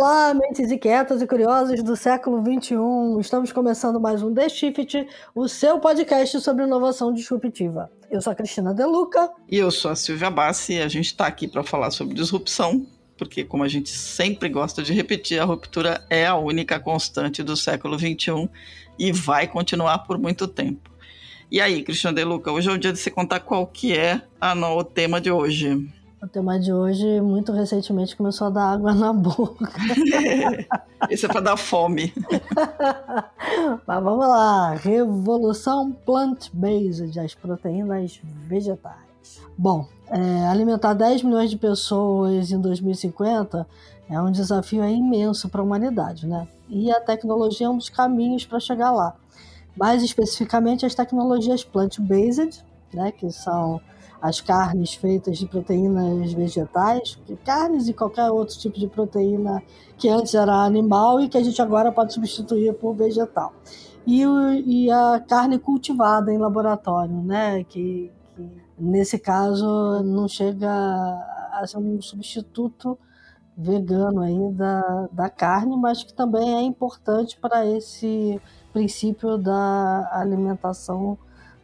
Olá, mentes inquietas e curiosas do século XXI. Estamos começando mais um The Shift, o seu podcast sobre inovação disruptiva. Eu sou a Cristina Deluca. E eu sou a Silvia Bassi e a gente está aqui para falar sobre disrupção, porque, como a gente sempre gosta de repetir, a ruptura é a única constante do século XXI e vai continuar por muito tempo. E aí, Cristina Deluca, hoje é o dia de você contar qual que é a, o tema de hoje. O tema de hoje, muito recentemente, começou a dar água na boca. Esse é para dar fome. Mas vamos lá. Revolução plant-based, as proteínas vegetais. Bom, é, alimentar 10 milhões de pessoas em 2050 é um desafio imenso para a humanidade, né? E a tecnologia é um dos caminhos para chegar lá. Mais especificamente, as tecnologias plant-based, né, que são as carnes feitas de proteínas vegetais, carnes e qualquer outro tipo de proteína que antes era animal e que a gente agora pode substituir por vegetal. E, e a carne cultivada em laboratório, né? Que, que nesse caso não chega a ser um substituto vegano aí da, da carne, mas que também é importante para esse princípio da alimentação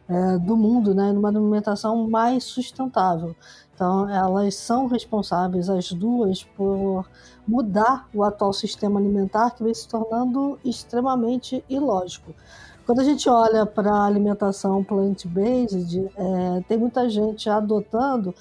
é, do mundo, né, numa alimentação mais sustentável. Então, elas são responsáveis, as duas, por mudar o atual sistema alimentar que vem se tornando extremamente ilógico. Quando a gente olha para a alimentação plant-based, é, tem muita gente adotando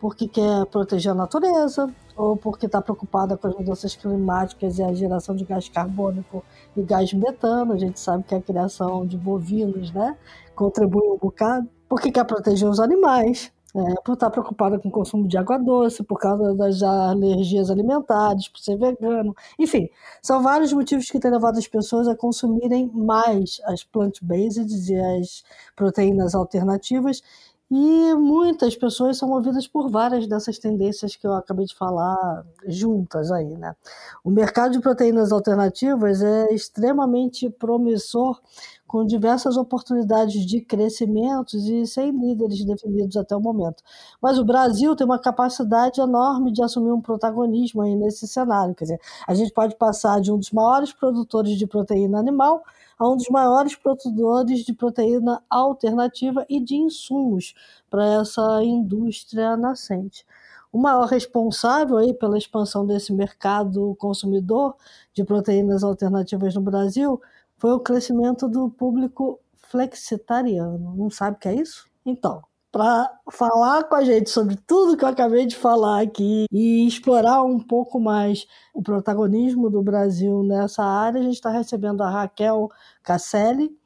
porque quer proteger a natureza, ou porque está preocupada com as mudanças climáticas e a geração de gás carbônico e gás metano. A gente sabe que a criação de bovinos né, contribui um bocado. Porque quer proteger os animais, é, por estar preocupada com o consumo de água doce, por causa das alergias alimentares, por ser vegano, enfim, são vários motivos que têm levado as pessoas a consumirem mais as plant-based e as proteínas alternativas e muitas pessoas são movidas por várias dessas tendências que eu acabei de falar juntas aí, né? O mercado de proteínas alternativas é extremamente promissor, com diversas oportunidades de crescimento e sem líderes definidos até o momento. Mas o Brasil tem uma capacidade enorme de assumir um protagonismo aí nesse cenário. Quer dizer, a gente pode passar de um dos maiores produtores de proteína animal a um dos maiores produtores de proteína alternativa e de insumos para essa indústria nascente. O maior responsável aí pela expansão desse mercado consumidor de proteínas alternativas no Brasil foi o crescimento do público flexitariano. Não sabe o que é isso? Então, para falar com a gente sobre tudo que eu acabei de falar aqui e explorar um pouco mais o protagonismo do Brasil nessa área, a gente está recebendo a Raquel Casselli,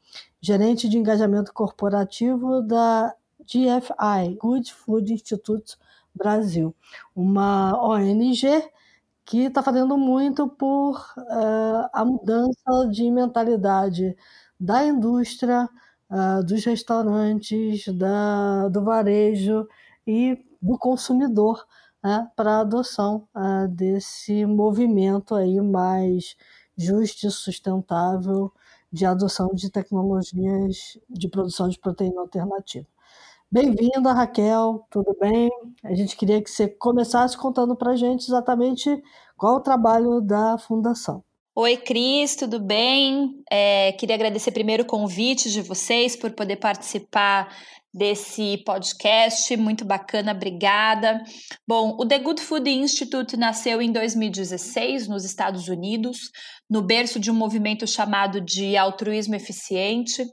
gerente de engajamento corporativo da GFI, Good Food Institute Brasil, uma ONG que está fazendo muito por uh, a mudança de mentalidade da indústria uh, dos restaurantes, da, do varejo e do consumidor né, para a adoção uh, desse movimento aí mais justo e sustentável de adoção de tecnologias de produção de proteína alternativa. Bem-vinda, Raquel, tudo bem? A gente queria que você começasse contando para a gente exatamente qual o trabalho da Fundação. Oi, Cris, tudo bem? É, queria agradecer primeiro o convite de vocês por poder participar desse podcast, muito bacana, obrigada. Bom, o The Good Food Institute nasceu em 2016 nos Estados Unidos, no berço de um movimento chamado de altruísmo eficiente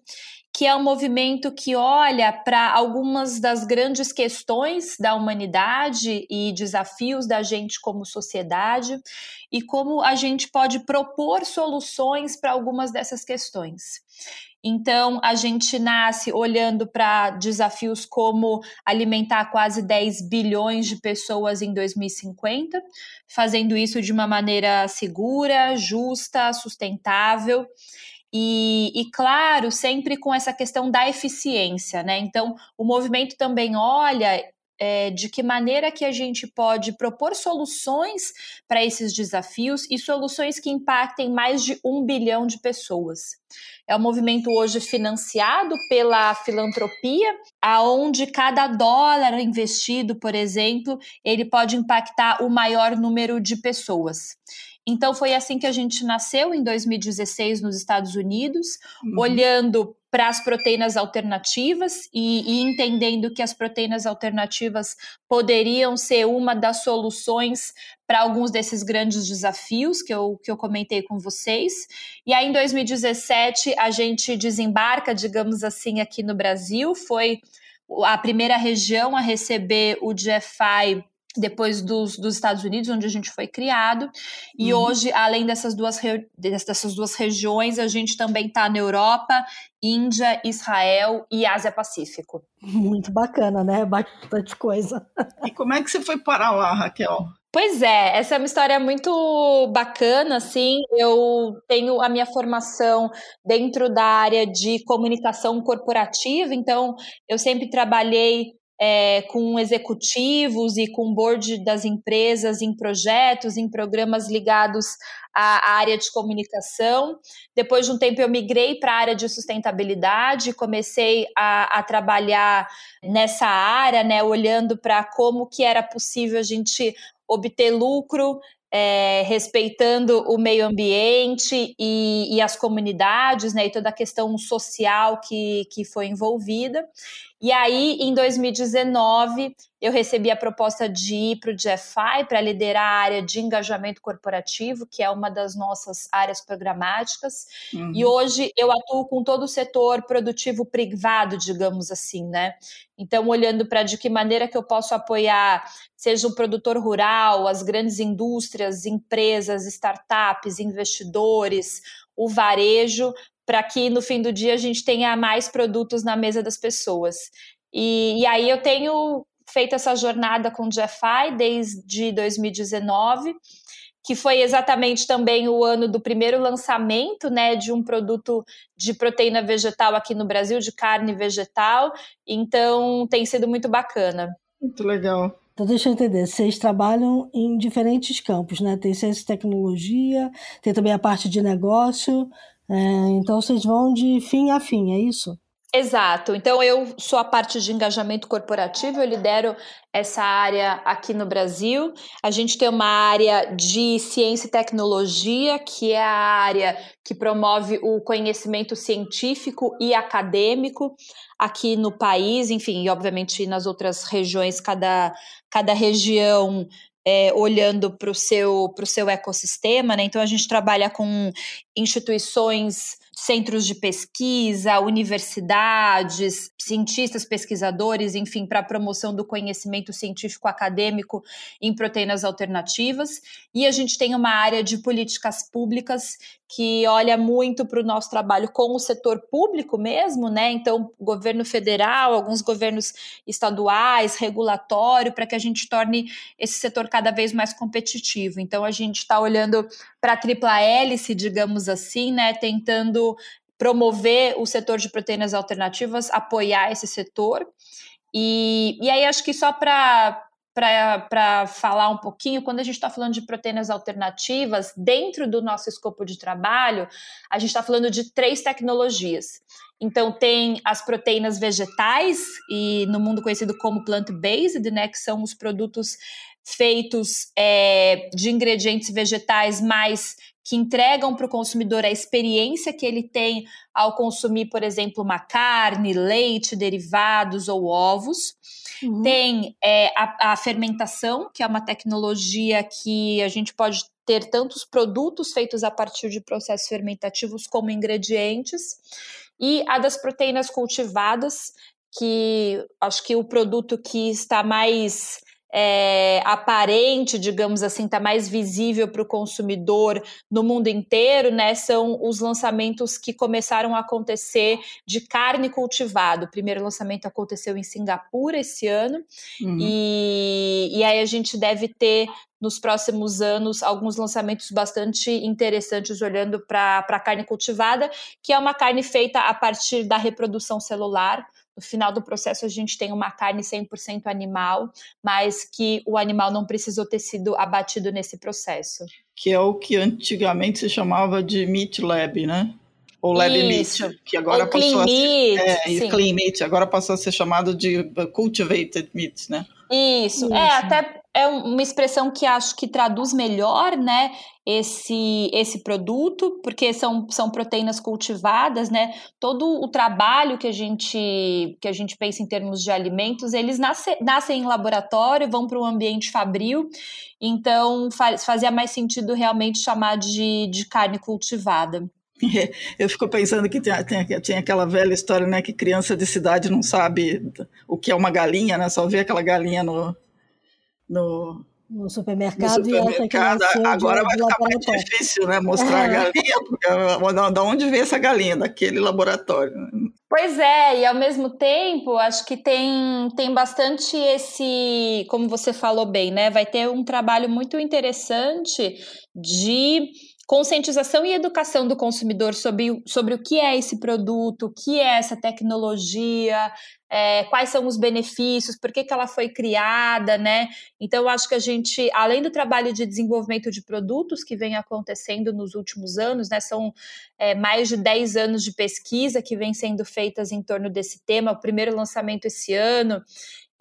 que é um movimento que olha para algumas das grandes questões da humanidade e desafios da gente como sociedade e como a gente pode propor soluções para algumas dessas questões. Então, a gente nasce olhando para desafios como alimentar quase 10 bilhões de pessoas em 2050, fazendo isso de uma maneira segura, justa, sustentável e, e, claro, sempre com essa questão da eficiência, né? Então, o movimento também olha é, de que maneira que a gente pode propor soluções para esses desafios e soluções que impactem mais de um bilhão de pessoas. É um movimento hoje financiado pela filantropia, aonde cada dólar investido, por exemplo, ele pode impactar o maior número de pessoas. Então foi assim que a gente nasceu em 2016 nos Estados Unidos, uhum. olhando para as proteínas alternativas e, e, entendendo que as proteínas alternativas poderiam ser uma das soluções para alguns desses grandes desafios que eu, que eu comentei com vocês. E aí, em 2017, a gente desembarca, digamos assim, aqui no Brasil. Foi a primeira região a receber o GFI depois dos, dos Estados Unidos, onde a gente foi criado. E uhum. hoje, além dessas duas, dessas duas regiões, a gente também está na Europa, Índia, Israel e Ásia Pacífico. Muito bacana, né? Bastante coisa. E como é que você foi parar lá, Raquel? Pois é, essa é uma história muito bacana, assim. Eu tenho a minha formação dentro da área de comunicação corporativa, então eu sempre trabalhei é, com executivos e com board das empresas em projetos, em programas ligados à área de comunicação. Depois de um tempo, eu migrei para a área de sustentabilidade, comecei a, a trabalhar nessa área, né, olhando para como que era possível a gente obter lucro é, respeitando o meio ambiente e, e, as comunidades, né, e toda a questão social que, que foi envolvida. E aí, em 2019, eu recebi a proposta de ir para o GFI para liderar a área de engajamento corporativo, que é uma das nossas áreas programáticas. Uhum. E hoje eu atuo com todo o setor produtivo privado, digamos assim, né? Então, olhando para de que maneira que eu posso apoiar, seja o produtor rural, as grandes indústrias, empresas, startups, investidores, o varejo, para que no fim do dia a gente tenha mais produtos na mesa das pessoas. E, e aí eu tenho feito essa jornada com o GFI desde 2019, que foi exatamente também o ano do primeiro lançamento né, de um produto de proteína vegetal aqui no Brasil, de carne vegetal. Então tem sido muito bacana. Muito legal. Então, deixa eu entender, vocês trabalham em diferentes campos, né? Tem ciência e tecnologia, tem também a parte de negócio, é, então vocês vão de fim a fim, é isso? Exato. Então eu sou a parte de engajamento corporativo, eu lidero essa área aqui no Brasil. A gente tem uma área de ciência e tecnologia, que é a área que promove o conhecimento científico e acadêmico aqui no país, enfim, e obviamente nas outras regiões, cada, cada região é, olhando para o seu, seu ecossistema, né? Então a gente trabalha com instituições centros de pesquisa, universidades, cientistas, pesquisadores, enfim, para a promoção do conhecimento científico acadêmico em proteínas alternativas. E a gente tem uma área de políticas públicas que olha muito para o nosso trabalho com o setor público mesmo, né? Então, governo federal, alguns governos estaduais, regulatório, para que a gente torne esse setor cada vez mais competitivo. Então, a gente está olhando para a tripla hélice, digamos assim, né? Tentando promover o setor de proteínas alternativas, apoiar esse setor. E, e aí, acho que só para para falar um pouquinho, quando a gente está falando de proteínas alternativas, dentro do nosso escopo de trabalho, a gente está falando de três tecnologias. Então, tem as proteínas vegetais, e no mundo conhecido como plant-based, né, que são os produtos feitos é, de ingredientes vegetais mais que entregam para o consumidor a experiência que ele tem ao consumir, por exemplo, uma carne, leite, derivados ou ovos. Uhum. Tem é, a, a fermentação, que é uma tecnologia que a gente pode ter tantos produtos feitos a partir de processos fermentativos como ingredientes, e a das proteínas cultivadas, que acho que o produto que está mais é, aparente, digamos assim, está mais visível para o consumidor no mundo inteiro, né? São os lançamentos que começaram a acontecer de carne cultivada. O primeiro lançamento aconteceu em Singapura esse ano, uhum. e, e aí a gente deve ter nos próximos anos alguns lançamentos bastante interessantes olhando para a carne cultivada, que é uma carne feita a partir da reprodução celular no final do processo a gente tem uma carne 100% animal, mas que o animal não precisou ter sido abatido nesse processo. Que é o que antigamente se chamava de meat lab, né? Ou lab Isso. meat, que agora Ou passou a ser, meat, é, clean meat, agora passou a ser chamado de cultivated meat, né? Isso, Isso. é até é uma expressão que acho que traduz melhor, né, esse, esse produto, porque são, são proteínas cultivadas, né? Todo o trabalho que a gente que a gente pensa em termos de alimentos, eles nasce, nascem em laboratório, vão para o ambiente fabril, então faz, fazia mais sentido realmente chamar de, de carne cultivada. Eu fico pensando que tem, tem, tem, aquela velha história, né, que criança de cidade não sabe o que é uma galinha, né, só vê aquela galinha no, no, no supermercado, no supermercado agora vai ficar mais difícil, né, mostrar é. a galinha, porque da onde vem essa galinha? Daquele laboratório. Né? Pois é, e ao mesmo tempo, acho que tem, tem bastante esse, como você falou bem, né, vai ter um trabalho muito interessante de conscientização e educação do consumidor sobre, sobre o que é esse produto, o que é essa tecnologia, é, quais são os benefícios, por que, que ela foi criada, né? Então, eu acho que a gente, além do trabalho de desenvolvimento de produtos que vem acontecendo nos últimos anos, né? São é, mais de 10 anos de pesquisa que vem sendo feitas em torno desse tema, o primeiro lançamento esse ano.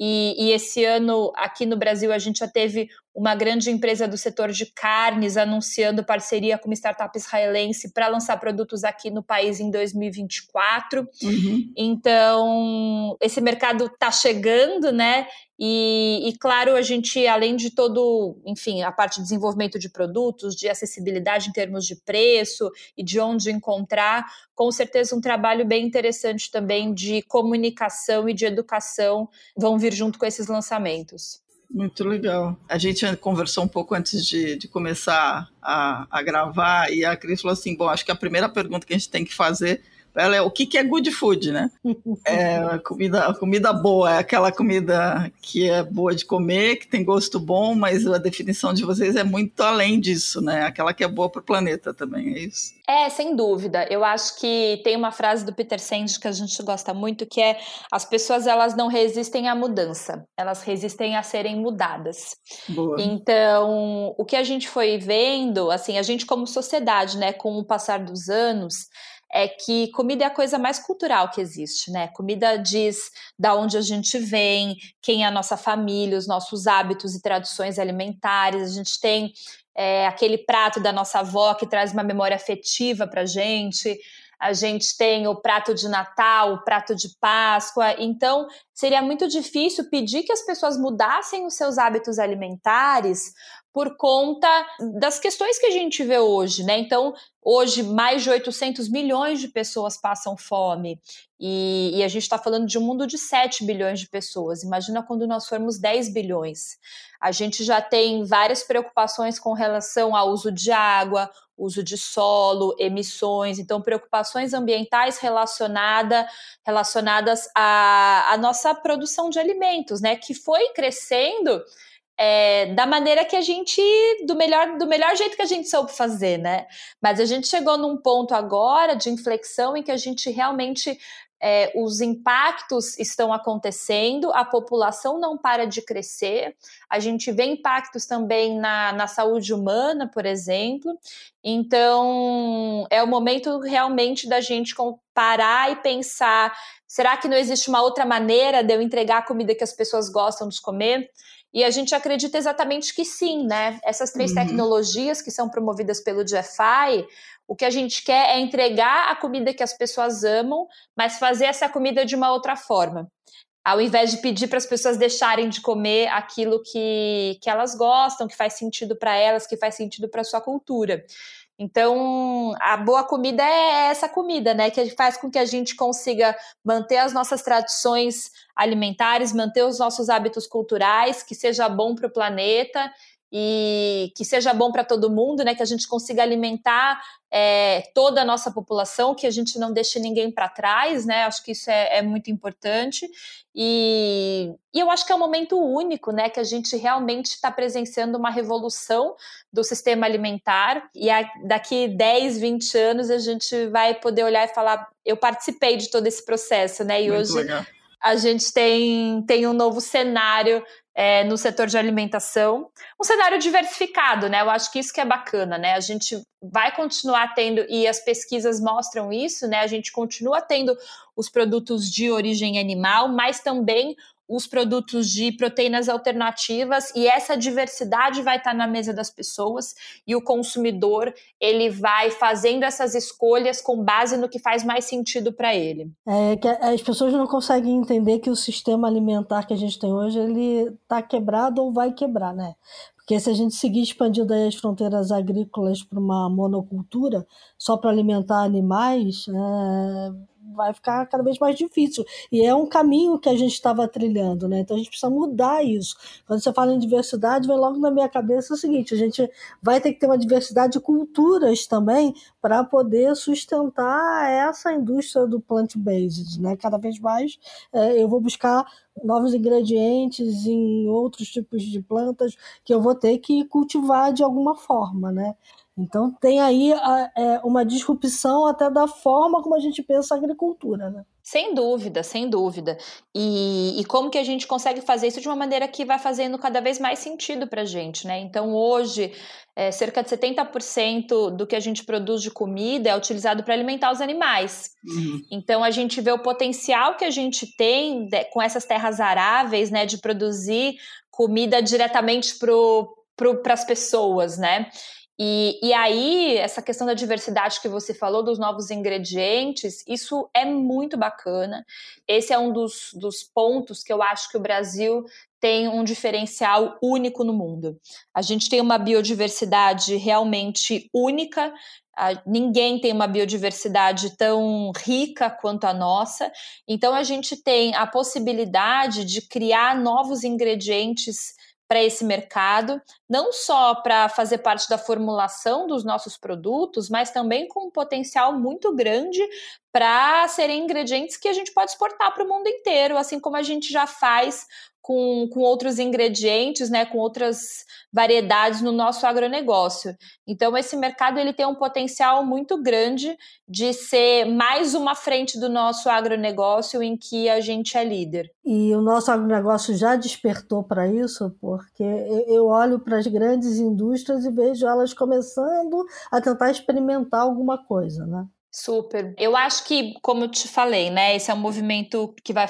E, e, esse ano, aqui no Brasil, a gente já teve uma grande empresa do setor de carnes anunciando parceria com uma startup israelense para lançar produtos aqui no país em 2024. Uhum. Então, esse mercado está chegando, né? E, e, claro, a gente, além de todo, enfim, a parte de desenvolvimento de produtos, de acessibilidade em termos de preço e de onde encontrar, com certeza um trabalho bem interessante também de comunicação e de educação vão vir junto com esses lançamentos. Muito legal. A gente conversou um pouco antes de, de começar a, a gravar e a Cris falou assim: bom, acho que a primeira pergunta que a gente tem que fazer ela é o que, que é good food, né? É comida, comida boa, é aquela comida que é boa de comer, que tem gosto bom, mas a definição de vocês é muito além disso, né? Aquela que é boa para o planeta também, é isso? É, sem dúvida. Eu acho que tem uma frase do Peter Senge que a gente gosta muito, que é as pessoas elas não resistem à mudança, elas resistem a serem mudadas. Boa. Então, o que a gente foi vendo, assim, a gente como sociedade, né, com o passar dos anos, é que comida é a coisa mais cultural que existe, né? Comida diz da onde a gente vem, quem é a nossa família, os nossos hábitos e tradições alimentares. A gente tem é, aquele prato da nossa avó que traz uma memória afetiva para gente. A gente tem o prato de Natal, o prato de Páscoa. Então, seria muito difícil pedir que as pessoas mudassem os seus hábitos alimentares por conta das questões que a gente vê hoje, né? Então, hoje, mais de 800 milhões de pessoas passam fome. E, e a gente está falando de um mundo de 7 bilhões de pessoas. Imagina quando nós formos 10 bilhões. A gente já tem várias preocupações com relação ao uso de água, uso de solo, emissões, então preocupações ambientais relacionada, relacionadas à, à nossa produção de alimentos, né? Que foi crescendo é, da maneira que a gente, do melhor, do melhor jeito que a gente soube fazer, né? Mas a gente chegou num ponto agora de inflexão em que a gente realmente é, os impactos estão acontecendo, a população não para de crescer, a gente vê impactos também na, na saúde humana, por exemplo. Então, é o momento realmente da gente parar e pensar: será que não existe uma outra maneira de eu entregar a comida que as pessoas gostam de comer? E a gente acredita exatamente que sim, né? Essas três uhum. tecnologias que são promovidas pelo GFI, o que a gente quer é entregar a comida que as pessoas amam, mas fazer essa comida de uma outra forma. Ao invés de pedir para as pessoas deixarem de comer aquilo que, que elas gostam, que faz sentido para elas, que faz sentido para a sua cultura. Então, a boa comida é essa comida, né? Que faz com que a gente consiga manter as nossas tradições alimentares, manter os nossos hábitos culturais, que seja bom para o planeta e que seja bom para todo mundo, né? Que a gente consiga alimentar é, toda a nossa população, que a gente não deixe ninguém para trás, né? Acho que isso é, é muito importante. E, e, eu acho que é um momento único, né? Que a gente realmente está presenciando uma revolução do sistema alimentar. E a, daqui 10, 20 anos a gente vai poder olhar e falar: eu participei de todo esse processo, né? E muito hoje. Legal a gente tem, tem um novo cenário é, no setor de alimentação, um cenário diversificado, né? Eu acho que isso que é bacana, né? A gente vai continuar tendo, e as pesquisas mostram isso, né? A gente continua tendo os produtos de origem animal, mas também os produtos de proteínas alternativas e essa diversidade vai estar na mesa das pessoas e o consumidor ele vai fazendo essas escolhas com base no que faz mais sentido para ele. É que as pessoas não conseguem entender que o sistema alimentar que a gente tem hoje ele está quebrado ou vai quebrar, né? Porque se a gente seguir expandindo as fronteiras agrícolas para uma monocultura só para alimentar animais, é, vai ficar cada vez mais difícil. E é um caminho que a gente estava trilhando, né? Então a gente precisa mudar isso. Quando você fala em diversidade, vem logo na minha cabeça o seguinte: a gente vai ter que ter uma diversidade de culturas também para poder sustentar essa indústria do plant-based, né? Cada vez mais é, eu vou buscar novos ingredientes em outros tipos de plantas que eu vou ter que cultivar de alguma forma, né? Então tem aí a, é, uma disrupção até da forma como a gente pensa a agricultura, né? Sem dúvida, sem dúvida. E, e como que a gente consegue fazer isso de uma maneira que vai fazendo cada vez mais sentido para a gente, né? Então hoje, é, cerca de 70% do que a gente produz de comida é utilizado para alimentar os animais. Uhum. Então a gente vê o potencial que a gente tem de, com essas terras aráveis, né, de produzir comida diretamente para as pessoas, né? E, e aí, essa questão da diversidade que você falou, dos novos ingredientes, isso é muito bacana. Esse é um dos, dos pontos que eu acho que o Brasil tem um diferencial único no mundo. A gente tem uma biodiversidade realmente única, ninguém tem uma biodiversidade tão rica quanto a nossa, então a gente tem a possibilidade de criar novos ingredientes para esse mercado, não só para fazer parte da formulação dos nossos produtos, mas também com um potencial muito grande para serem ingredientes que a gente pode exportar para o mundo inteiro, assim como a gente já faz com, com outros ingredientes, né, com outras variedades no nosso agronegócio. Então esse mercado ele tem um potencial muito grande de ser mais uma frente do nosso agronegócio em que a gente é líder. E o nosso agronegócio já despertou para isso, porque eu olho para as grandes indústrias e vejo elas começando a tentar experimentar alguma coisa, né? Super. Eu acho que, como eu te falei, né, esse é um movimento que vai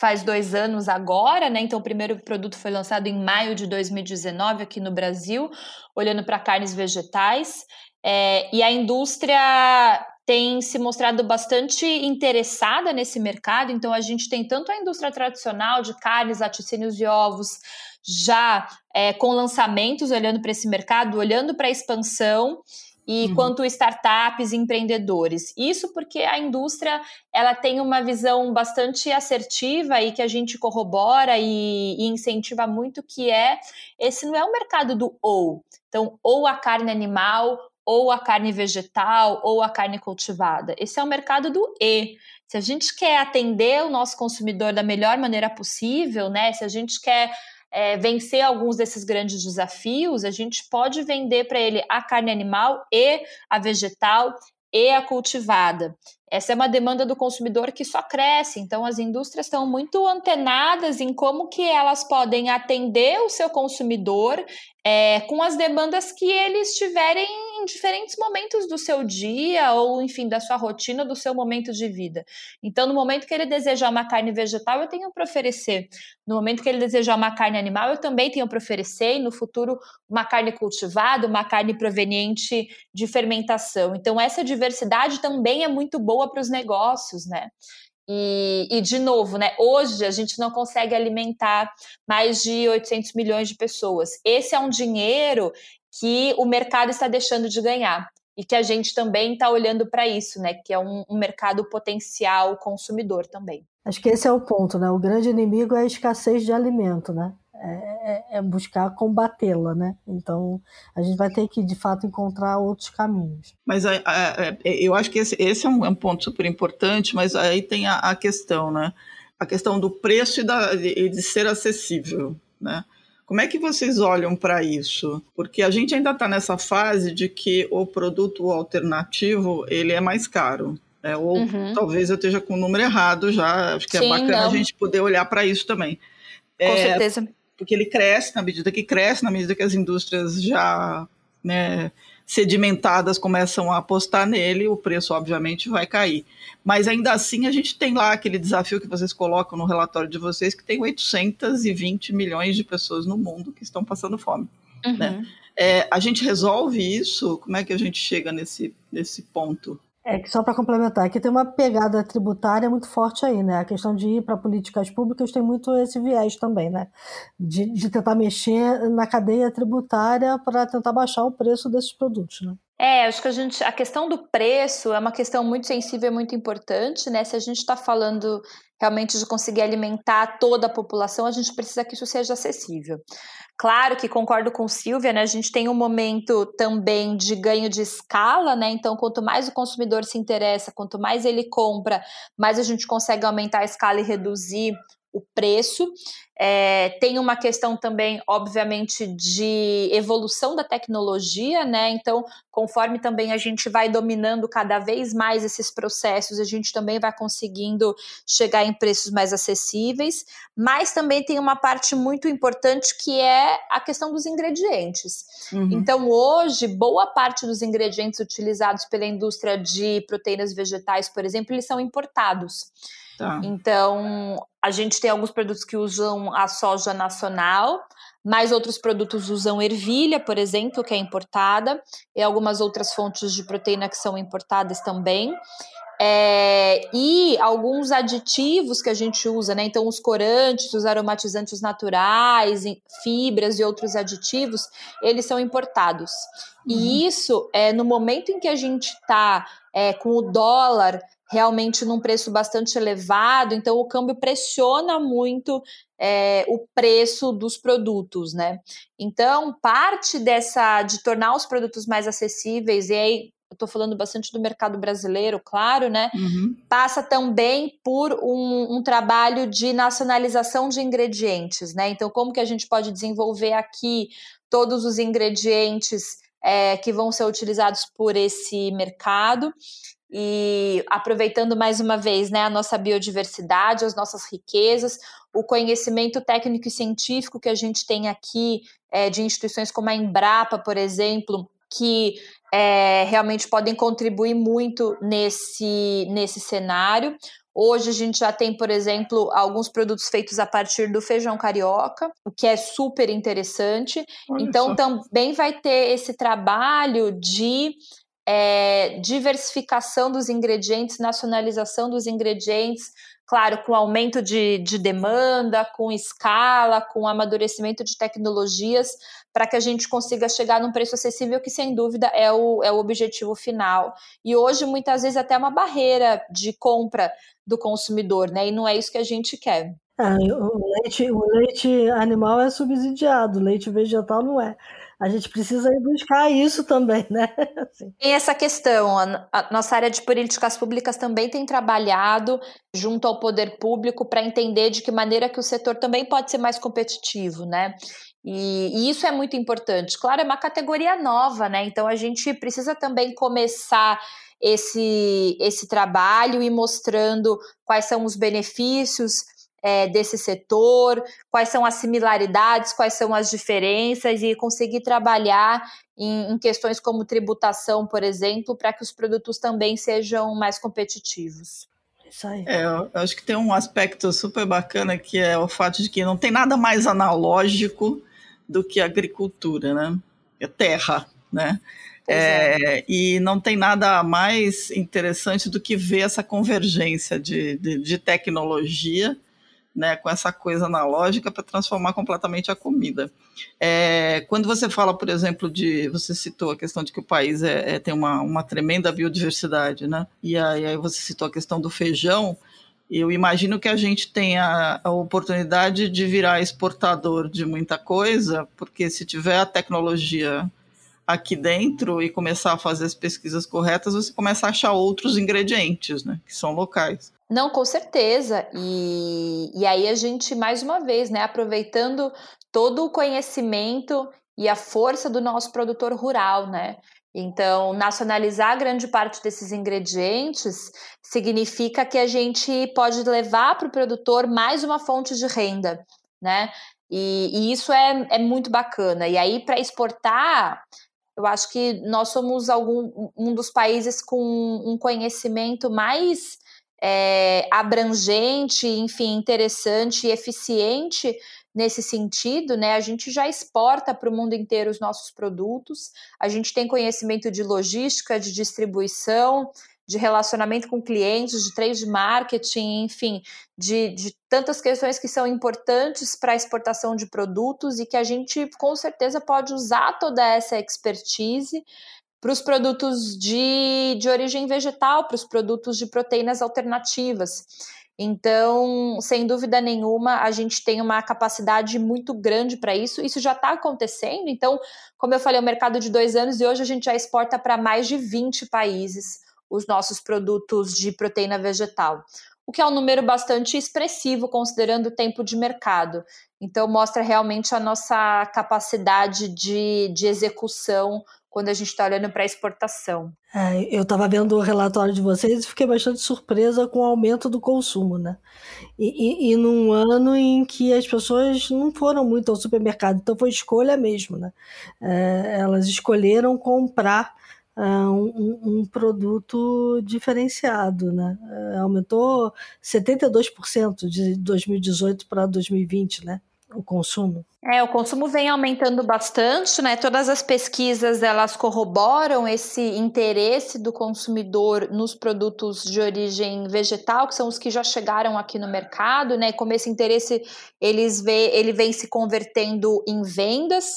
faz dois anos agora, né? Então, o primeiro produto foi lançado em maio de 2019 aqui no Brasil, olhando para carnes vegetais. É, e a indústria tem se mostrado bastante interessada nesse mercado, então a gente tem tanto a indústria tradicional de carnes, laticínios e ovos, já é, com lançamentos olhando para esse mercado, olhando para a expansão, e uhum. quanto startups e empreendedores. Isso porque a indústria ela tem uma visão bastante assertiva e que a gente corrobora e, e incentiva muito, que é esse não é o mercado do ou. Então, ou a carne animal, ou a carne vegetal, ou a carne cultivada. Esse é o mercado do e. Se a gente quer atender o nosso consumidor da melhor maneira possível, né? Se a gente quer é, vencer alguns desses grandes desafios, a gente pode vender para ele a carne animal e a vegetal e a cultivada. Essa é uma demanda do consumidor que só cresce, então as indústrias estão muito antenadas em como que elas podem atender o seu consumidor é, com as demandas que eles tiverem em diferentes momentos do seu dia ou, enfim, da sua rotina, do seu momento de vida. Então, no momento que ele desejar uma carne vegetal, eu tenho para oferecer. No momento que ele desejar uma carne animal, eu também tenho para oferecer. E no futuro, uma carne cultivada, uma carne proveniente de fermentação. Então, essa diversidade também é muito boa para os negócios, né? E, e, de novo, né, hoje a gente não consegue alimentar mais de 800 milhões de pessoas. Esse é um dinheiro que o mercado está deixando de ganhar e que a gente também está olhando para isso, né, que é um, um mercado potencial consumidor também. Acho que esse é o ponto, né? O grande inimigo é a escassez de alimento, né? É, é, é buscar combatê-la, né? Então a gente vai ter que de fato encontrar outros caminhos. Mas a, a, a, eu acho que esse, esse é, um, é, um, ponto super importante, mas aí tem a, questão, né? A questão do preço e, da, de, de ser acessível, né? Como é que vocês olham para isso? Porque a gente ainda está nessa fase de que o produto alternativo ele é mais caro. Né? Ou uhum. talvez eu esteja com o número errado já. Acho que é Sim, é bacana não. a gente poder olhar para isso também. Com é, certeza porque ele cresce na medida que cresce, na medida que as indústrias já né, sedimentadas começam a apostar nele, o preço obviamente vai cair. Mas ainda assim a gente tem lá aquele desafio que vocês colocam no relatório de vocês, que tem 820 milhões de pessoas no mundo que estão passando fome. Uhum. Né? É, a gente resolve isso? Como é que a gente chega nesse, nesse ponto? É que só para complementar, aqui tem uma pegada tributária muito forte aí, né? A questão de ir para políticas públicas tem muito esse viés também, né? De, de tentar mexer na cadeia tributária para tentar baixar o preço desses produtos, né? É, acho que a gente, a questão do preço é uma questão muito sensível e muito importante, né? Se a gente está falando realmente de conseguir alimentar toda a população, a gente precisa que isso seja acessível. Claro que concordo com Silvia, né? A gente tem um momento também de ganho de escala, né? Então, quanto mais o consumidor se interessa, quanto mais ele compra, mais a gente consegue aumentar a escala e reduzir o preço. É, tem uma questão também, obviamente, de evolução da tecnologia, né? Então, conforme também a gente vai dominando cada vez mais esses processos, a gente também vai conseguindo chegar em preços mais acessíveis. Mas também tem uma parte muito importante que é a questão dos ingredientes. Uhum. Então, hoje, boa parte dos ingredientes utilizados pela indústria de proteínas vegetais, por exemplo, eles são importados. Tá. Então, a gente tem alguns produtos que usam a soja nacional, mas outros produtos usam ervilha, por exemplo, que é importada, e algumas outras fontes de proteína que são importadas também. É, e alguns aditivos que a gente usa, né? Então, os corantes, os aromatizantes naturais, fibras e outros aditivos, eles são importados. Uhum. E isso, é, no momento em que a gente está é, com o dólar realmente num preço bastante elevado, então o câmbio pressiona muito é, o preço dos produtos, né? Então, parte dessa de tornar os produtos mais acessíveis, e aí eu estou falando bastante do mercado brasileiro, claro, né? Uhum. Passa também por um, um, trabalho de nacionalização de ingredientes, né? Então, como que a gente pode desenvolver aqui todos os ingredientes é, que vão ser utilizados por esse mercado e aproveitando mais uma vez né, a nossa biodiversidade, as nossas riquezas, o conhecimento técnico e científico que a gente tem aqui é, de instituições como a Embrapa, por exemplo, que é, realmente podem contribuir muito nesse, nesse cenário. Hoje a gente já tem, por exemplo, alguns produtos feitos a partir do feijão carioca, o que é super interessante. Olha então só. também vai ter esse trabalho de é, diversificação dos ingredientes, nacionalização dos ingredientes, claro, com aumento de, de demanda, com escala, com amadurecimento de tecnologias, para que a gente consiga chegar num preço acessível, que sem dúvida é o, é o objetivo final. E hoje, muitas vezes, até uma barreira de compra do consumidor, né? E não é isso que a gente quer. É, o, leite, o leite animal é subsidiado, o leite vegetal não é a gente precisa ir buscar isso também, né? Assim. Tem essa questão. A, nossa área de políticas públicas também tem trabalhado junto ao poder público para entender de que maneira que o setor também pode ser mais competitivo, né? E, e, isso é muito importante. Claro, é uma categoria nova, né? Então a gente precisa também começar esse, esse trabalho e mostrando quais são os benefícios é, desse setor, quais são as similaridades, quais são as diferenças e conseguir trabalhar em, em questões como tributação, por exemplo, para que os produtos também sejam mais competitivos. Isso aí. É, eu acho que tem um aspecto super bacana que é o fato de que não tem nada mais analógico do que a agricultura, né? É terra, né? É, é. E não tem nada mais interessante do que ver essa convergência de, de, de tecnologia né, com essa coisa analógica para transformar completamente a comida. É, quando você fala, por exemplo, de. Você citou a questão de que o país é, é tem uma, uma tremenda biodiversidade, né? E aí, aí, você citou a questão do feijão. Eu imagino que a gente tenha a oportunidade de virar exportador de muita coisa, porque se tiver a tecnologia aqui dentro e começar a fazer as pesquisas corretas, você começa a achar outros ingredientes, né, que são locais. Não, com certeza. E, e aí a gente, mais uma vez, né, aproveitando todo o conhecimento e a força do nosso produtor rural, né? Então, nacionalizar grande parte desses ingredientes significa que a gente pode levar para o produtor mais uma fonte de renda, né? E, e isso é, é muito bacana. E aí, para exportar, Eu acho que nós somos algum, um dos países com um conhecimento mais é, abrangente, enfim, interessante e eficiente nesse sentido, né? A gente já exporta para o mundo inteiro os nossos produtos, a gente tem conhecimento de logística, de distribuição, de relacionamento com clientes, de trade marketing, enfim, de, de tantas questões que são importantes para a exportação de produtos e que a gente com certeza pode usar toda essa expertise para os produtos de, de origem vegetal, para os produtos de proteínas alternativas. Então, sem dúvida nenhuma, a gente tem uma capacidade muito grande para isso. Isso já está acontecendo. Então, como eu falei, o mercado de dois anos e hoje a gente já exporta para mais de 20 países os nossos produtos de proteína vegetal. O que é um número bastante expressivo, considerando o tempo de mercado. Então, mostra realmente a nossa capacidade de, de execução quando a gente está olhando para exportação. É, eu estava vendo o relatório de vocês e fiquei bastante surpresa com o aumento do consumo, né? E, e, e, num ano em que as pessoas não foram muito ao supermercado, então foi escolha mesmo, né? É, elas escolheram comprar é, um, um, produto diferenciado, né? É, aumentou 72% de 2018 para 2020, né? O consumo? É, o consumo vem aumentando bastante, né? Todas as pesquisas elas corroboram esse interesse do consumidor nos produtos de origem vegetal, que são os que já chegaram aqui no mercado, né? Como esse interesse eles vê, ele vem se convertendo em vendas.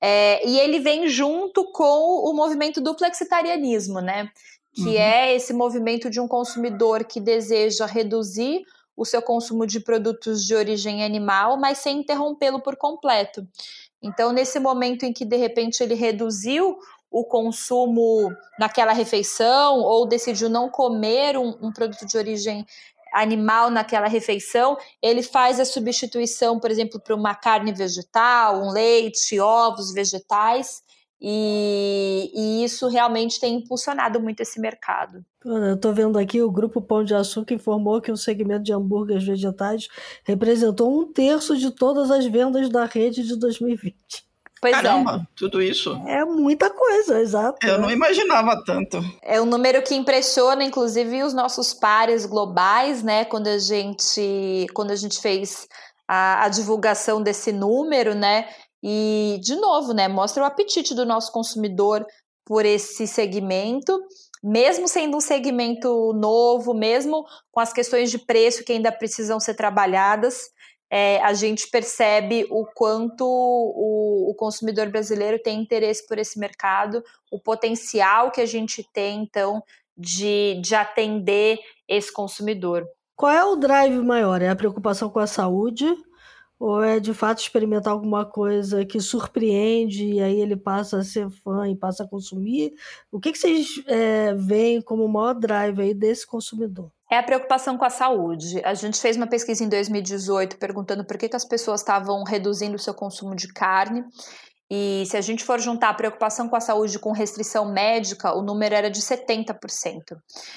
É, e ele vem junto com o movimento do flexitarianismo, né? Que uhum. é esse movimento de um consumidor que deseja reduzir o seu consumo de produtos de origem animal, mas sem interrompê-lo por completo. Então, nesse momento em que de repente ele reduziu o consumo naquela refeição ou decidiu não comer um, um produto de origem animal naquela refeição, ele faz a substituição, por exemplo, para uma carne vegetal, um leite, ovos vegetais, e, e, isso realmente tem impulsionado muito esse mercado. Eu estou vendo aqui, o Grupo Pão de Açúcar informou que o segmento de hambúrgueres vegetais representou um terço de todas as vendas da rede de 2020. Pois é. Caramba, é. tudo isso. É muita coisa, exato. Eu não imaginava tanto. É um número que impressiona, inclusive, os nossos pares globais, né? Quando a gente, quando a gente fez a, a divulgação desse número, né? E, de novo, né, mostra o apetite do nosso consumidor por esse segmento, mesmo sendo um segmento novo, mesmo com as questões de preço que ainda precisam ser trabalhadas, é, a gente percebe o quanto o, o, consumidor brasileiro tem interesse por esse mercado, o potencial que a gente tem, então, de, de atender esse consumidor. Qual é o drive maior? É a preocupação com a saúde ou é de fato experimentar alguma coisa que surpreende e aí ele passa a ser fã e passa a consumir? O que, que vocês é, veem como o maior drive aí desse consumidor? É a preocupação com a saúde. A gente fez uma pesquisa em 2018 perguntando por que, que as pessoas estavam reduzindo o seu consumo de carne. E se a gente for juntar a preocupação com a saúde com restrição médica, o número era de 70%.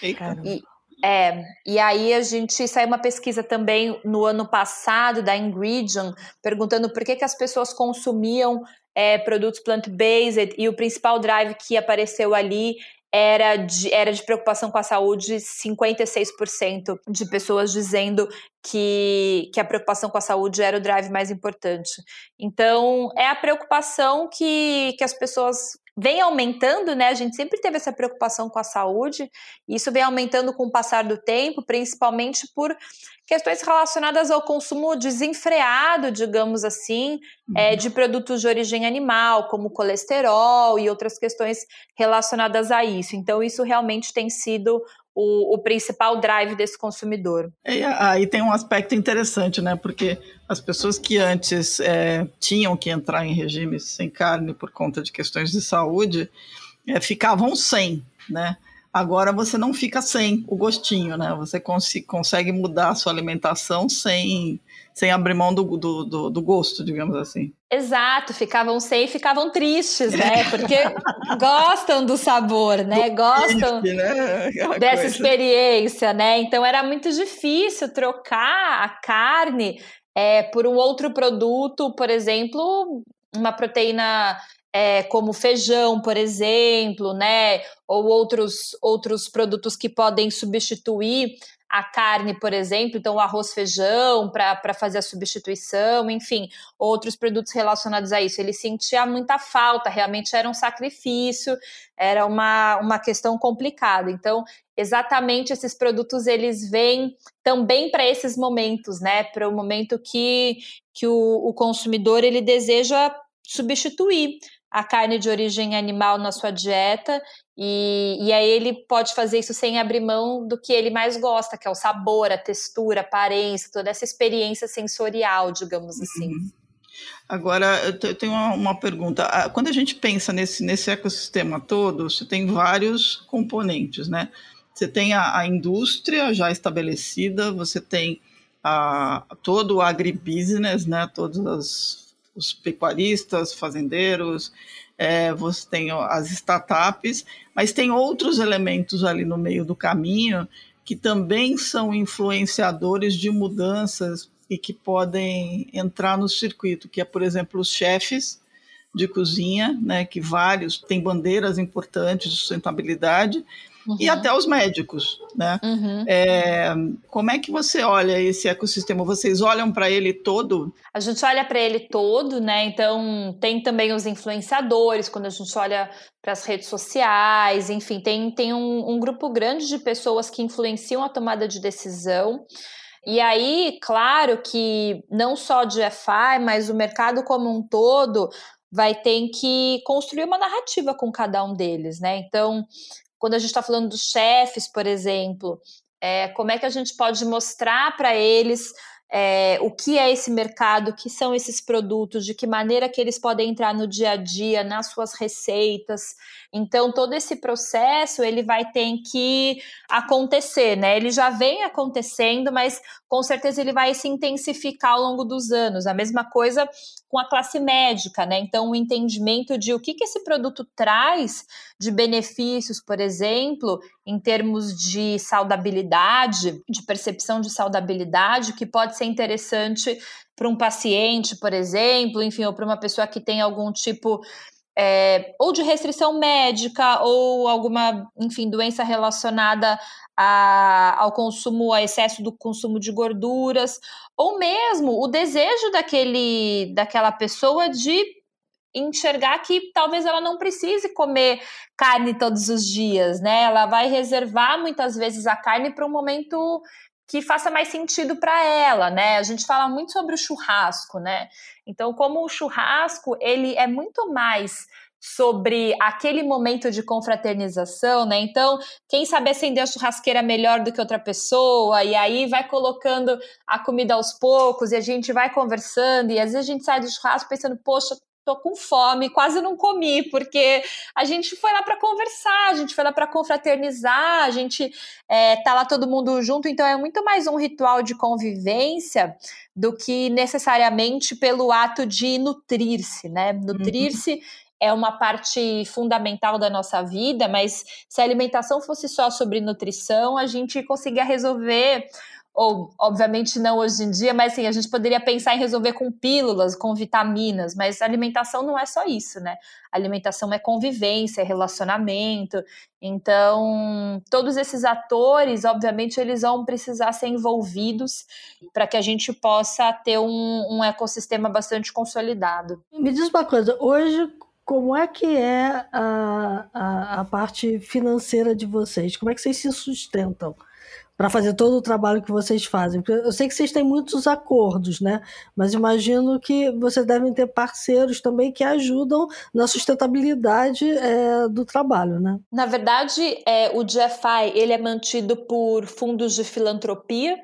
Eita. E, é, e aí a gente saiu uma pesquisa também no ano passado da Ingredient, perguntando por que, que as pessoas consumiam é, produtos plant-based e o principal drive que apareceu ali era de, era de preocupação com a saúde, 56% de pessoas dizendo que, que a preocupação com a saúde era o drive mais importante. Então, é a preocupação que, que as pessoas vem aumentando, né? A gente sempre teve essa preocupação com a saúde, e isso vem aumentando com o passar do tempo, principalmente por questões relacionadas ao consumo desenfreado, digamos assim, é, uhum. é, de produtos de origem animal, como colesterol e outras questões relacionadas a isso. Então, isso realmente tem sido o, o, principal drive desse consumidor. E aí tem um aspecto interessante, né? Porque as pessoas que antes é, tinham que entrar em regimes sem carne por conta de questões de saúde é, ficavam sem, né? Agora você não fica sem o gostinho, né? Você cons consegue mudar a sua alimentação sem sem abrir mão do, do, do, do, gosto, digamos assim. Exato, ficavam sem e ficavam tristes, né? Porque gostam do sabor, né? Do gostam né? dessa coisa. experiência, né? Então era muito difícil trocar a carne é, por um outro produto, por exemplo, uma proteína é, como feijão, por exemplo, né? Ou outros, outros produtos que podem substituir a carne, por exemplo, então o arroz feijão para fazer a substituição, enfim, outros produtos relacionados a isso. Ele sentia muita falta, realmente era um sacrifício, era uma, uma questão complicada. Então, exatamente esses produtos eles vêm também para esses momentos, né? Para o momento que, que o, o consumidor ele deseja substituir a carne de origem animal na sua dieta e, e aí ele pode fazer isso sem abrir mão do que ele mais gosta, que é o sabor, a textura, a aparência, toda essa experiência sensorial, digamos assim. Uhum. Agora, eu tenho uma, pergunta. Quando a gente pensa nesse, nesse ecossistema todo, você tem vários componentes, né? Você tem a, a indústria já estabelecida, você tem a, todo o agribusiness, né? Todos as, os pecuaristas, fazendeiros, é, você tem as startups, mas tem outros elementos ali no meio do caminho que também são influenciadores de mudanças e que podem entrar no circuito, que é, por exemplo, os chefes de cozinha, né, que vários têm bandeiras importantes de sustentabilidade, uhum. e até os médicos, né? Uhum. É, como é que você olha esse ecossistema? Vocês olham para ele todo? A gente olha para ele todo, né? Então tem também os influenciadores, quando a gente olha para as redes sociais, enfim, tem, tem um, um grupo grande de pessoas que influenciam a tomada de decisão. E aí, claro que não só de FI, mas o mercado como um todo vai ter que construir uma narrativa com cada um deles, né? Então, quando a gente está falando dos chefes, por exemplo, é, como é que a gente pode mostrar para eles é, o que é esse mercado, o que são esses produtos, de que maneira que eles podem entrar no dia a dia, nas suas receitas. Então, todo esse processo, ele vai ter que acontecer, né? Ele já vem acontecendo, mas com certeza ele vai se intensificar ao longo dos anos. A mesma coisa com a classe médica, né? Então, o entendimento de o que, que esse produto traz de benefícios, por exemplo, em termos de saudabilidade, de percepção de saudabilidade, que pode ser interessante para um paciente, por exemplo, enfim, ou para uma pessoa que tem algum tipo é, ou de restrição médica ou alguma, enfim, doença relacionada a, ao consumo, a excesso do consumo de gorduras, ou mesmo o desejo daquele, daquela pessoa de enxergar que talvez ela não precise comer carne todos os dias, né? Ela vai reservar muitas vezes a carne para um momento que faça mais sentido para ela, né? A gente fala muito sobre o churrasco, né? Então, como o churrasco, ele é muito mais sobre aquele momento de confraternização, né? Então, quem sabe acender a churrasqueira melhor do que outra pessoa, e aí vai colocando a comida aos poucos, e a gente vai conversando, e às vezes a gente sai do churrasco pensando, poxa, tô com fome, quase não comi, porque a gente foi lá para conversar, a gente foi lá para confraternizar, a gente é, tá lá todo mundo junto, então é muito mais um ritual de convivência do que necessariamente pelo ato de nutrir-se, né? Nutrir-se uhum. É uma parte fundamental da nossa vida, mas se a alimentação fosse só sobre nutrição, a gente conseguia resolver ou obviamente não hoje em dia, mas assim, a gente poderia pensar em resolver com pílulas, com vitaminas, mas alimentação não é só isso, né? Alimentação é convivência, é relacionamento. Então, todos esses atores, obviamente, eles vão precisar ser envolvidos para que a gente possa ter um, um ecossistema bastante consolidado. Me diz uma coisa, hoje como é que é a, a, a parte financeira de vocês? Como é que vocês se sustentam? Para fazer todo o trabalho que vocês fazem? Eu sei que vocês têm muitos acordos, né? Mas imagino que vocês devem ter parceiros também que ajudam na sustentabilidade é, do trabalho, né? Na verdade, é, o GFI ele é mantido por fundos de filantropia.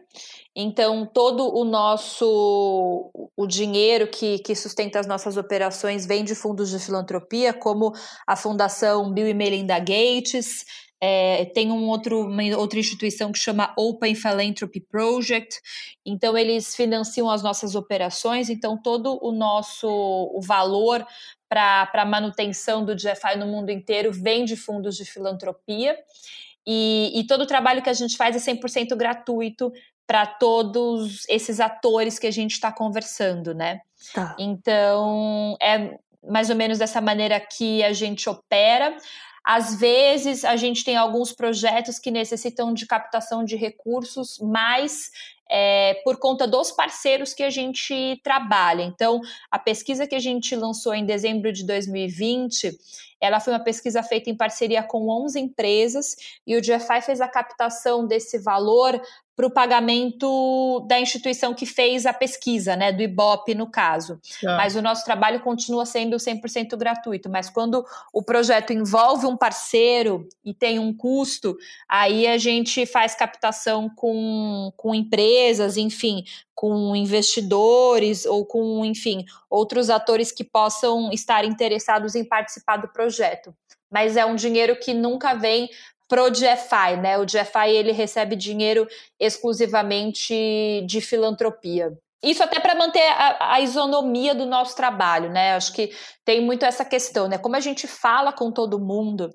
Então, todo o nosso o dinheiro que, que sustenta as nossas operações vem de fundos de filantropia, como a Fundação Bill e Melinda Gates, é, tem um outro, uma outra instituição que chama Open Philanthropy Project, então eles financiam as nossas operações, então todo o nosso o valor para a manutenção do GFI no mundo inteiro vem de fundos de filantropia, e, e todo o trabalho que a gente faz é 100% gratuito para todos esses atores que a gente está conversando, né? Tá. Então, é, mais ou menos dessa maneira que a gente opera. Às vezes, a gente tem alguns projetos que necessitam de captação de recursos mais é, por conta dos parceiros que a gente trabalha. Então, a pesquisa que a gente lançou em dezembro de 2020, ela foi uma pesquisa feita em parceria com 11 empresas e o GFI fez a captação desse valor para o pagamento da instituição que fez a pesquisa, né, do IBOP no caso. Ah. Mas o nosso trabalho continua sendo 100% gratuito. Mas quando o projeto envolve um parceiro e tem um custo, aí a gente faz captação com, com empresas, enfim, com investidores ou com, enfim, outros atores que possam estar interessados em participar do projeto mas é um dinheiro que nunca vem pro GFI, né? O GFI ele recebe dinheiro exclusivamente de filantropia. Isso até para manter a, a, isonomia do nosso trabalho, né? Acho que tem muito essa questão, né? Como a gente fala com todo mundo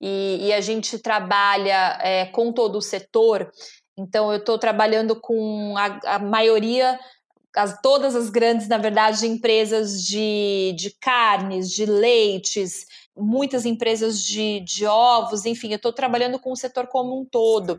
e, e a gente trabalha é, com todo o setor, então eu estou trabalhando com a, a maioria as, todas as grandes, na verdade, empresas de, de carnes, de leites, muitas empresas de, de ovos, enfim, eu estou trabalhando com o setor como um todo.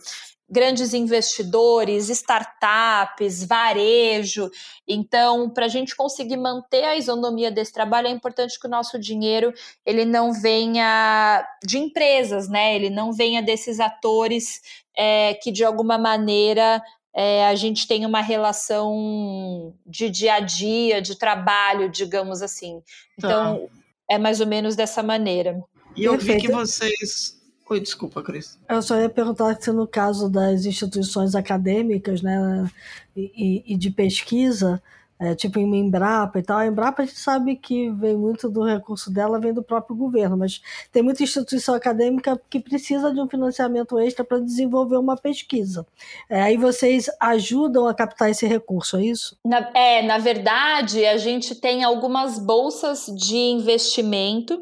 Grandes investidores, startups, varejo. Então, para a gente conseguir manter a isonomia desse trabalho, é importante que o nosso dinheiro ele não venha de empresas, né? Ele não venha desses atores é, que de alguma maneira é, a gente tem uma relação de dia a dia, de trabalho, digamos assim. Então, tá é mais ou menos dessa maneira. E eu Perfeito. vi que vocês. Oi, desculpa, Cris. Eu só ia perguntar se no caso das instituições acadêmicas né, e, e de pesquisa, é, tipo em Embrapa e tal. A Embrapa a gente sabe que vem muito do recurso dela, vem do próprio governo, mas tem muita instituição acadêmica que precisa de um financiamento extra para desenvolver uma pesquisa. É, aí vocês ajudam a captar esse recurso, é isso? Na, é, na verdade, a gente tem algumas bolsas de investimento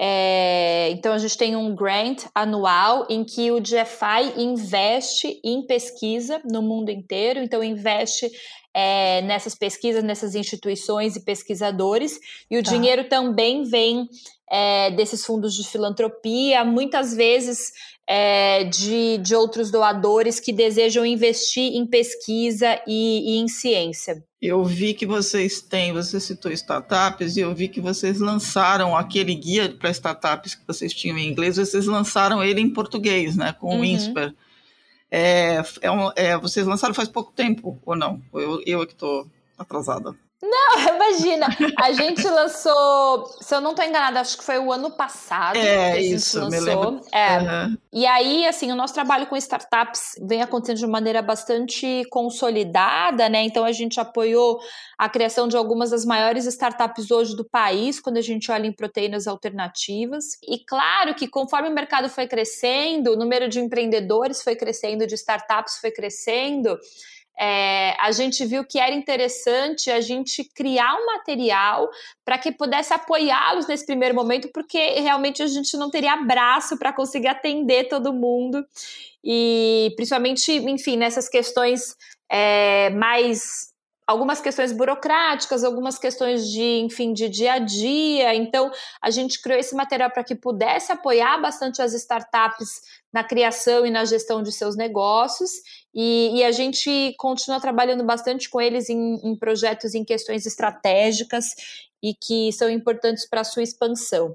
é, então a gente tem um grant anual em que o GFI investe em pesquisa no mundo inteiro, então investe é, nessas pesquisas, nessas instituições e pesquisadores, e o tá. dinheiro também vem é, desses fundos de filantropia, muitas vezes é, de, de outros doadores que desejam investir em pesquisa e, e em ciência. Eu vi que vocês têm, você citou startups, e eu vi que vocês lançaram aquele guia para startups que vocês tinham em inglês, vocês lançaram ele em português, né, com uhum. o INSPER. É, é, um, é, vocês lançaram faz pouco tempo ou não? Eu, eu é que estou atrasada. Não, imagina. A gente lançou, se eu não estou enganada, acho que foi o ano passado. É, isso, lançou. me lembro. É. Uhum. E aí, assim, o nosso trabalho com startups vem acontecendo de maneira bastante consolidada, né? Então, a gente apoiou a criação de algumas das maiores startups hoje do país, quando a gente olha em proteínas alternativas. E claro que conforme o mercado foi crescendo, o número de empreendedores foi crescendo, de startups foi crescendo é, a gente viu que era interessante a gente criar um material para que pudesse apoiá-los nesse primeiro momento, porque realmente a gente não teria braço para conseguir atender todo mundo. E principalmente, enfim, nessas questões é, mais algumas questões burocráticas, algumas questões de, enfim, de dia a dia. Então, a gente criou esse material para que pudesse apoiar bastante as startups na criação e na gestão de seus negócios. E, e a gente continua trabalhando bastante com eles em, em projetos em questões estratégicas e que são importantes para a sua expansão.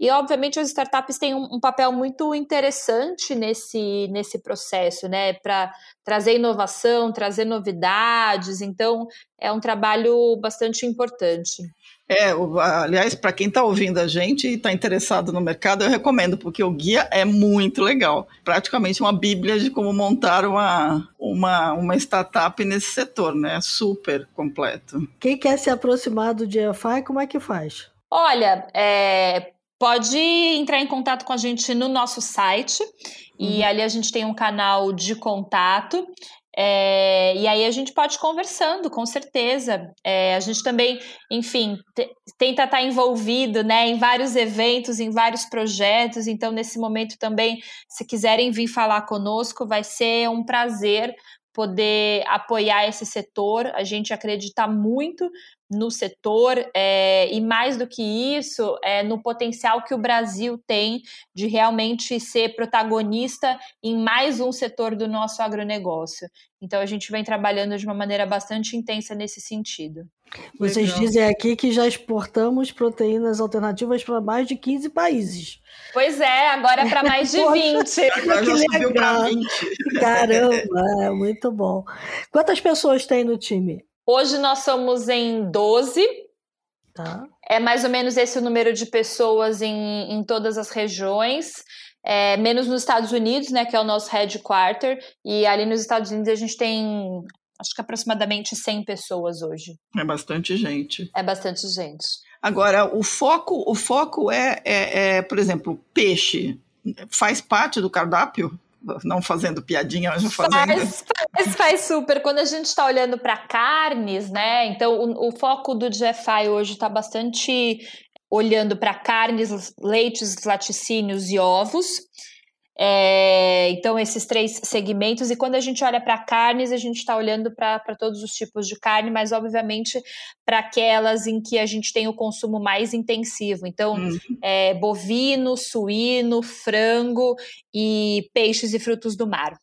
E, obviamente, as startups têm um, um, papel muito interessante nesse, nesse processo, né? Para trazer inovação, trazer novidades. Então, é um trabalho bastante importante. É, aliás, para quem está ouvindo a gente e está interessado no mercado, eu recomendo, porque o guia é muito legal. Praticamente uma bíblia de como montar uma, uma, uma startup nesse setor, né? Super completo. Quem quer se aproximar do GFI, como é que faz? Olha, é, pode entrar em contato com a gente no nosso site. E uhum. ali a gente tem um canal de contato. É, e aí a gente pode ir conversando, com certeza. É, a gente também, enfim, tenta estar envolvido né, em vários eventos, em vários projetos. Então, nesse momento também, se quiserem vir falar conosco, vai ser um prazer poder apoiar esse setor. A gente acredita muito no setor é, e mais do que isso, é, no potencial que o Brasil tem de realmente ser protagonista em mais um setor do nosso agronegócio. Então a gente vem trabalhando de uma maneira bastante intensa nesse sentido. Vocês Legal. dizem aqui que já exportamos proteínas alternativas para mais de 15 países. Pois é, agora é para mais de 20. agora já subiu para 20. Caramba, é muito bom. Quantas pessoas tem no time? Hoje nós somos em 12. Tá. É mais ou menos esse o número de pessoas em, em todas as regiões. É, menos nos Estados Unidos, né, que é o nosso headquarter, e ali nos Estados Unidos a gente tem acho que aproximadamente 100 pessoas hoje. É bastante gente. É bastante gente. Agora, o foco, o foco é, é, é por exemplo, peixe. Faz parte do cardápio? Não fazendo piadinha, mas fazendo. Faz, faz, faz super. Quando a gente está olhando para carnes, né? Então, o, o foco do GFI hoje está bastante olhando para carnes, leites, laticínios e ovos. É, então, esses três segmentos. E quando a gente olha para carnes, a gente está olhando para todos os tipos de carne, mas obviamente para aquelas em que a gente tem o consumo mais intensivo. Então, uhum. é, bovino, suíno, frango e peixes e frutos do mar.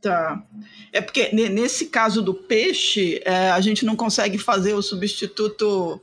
Tá. É porque nesse caso do peixe, é, a gente não consegue fazer o substituto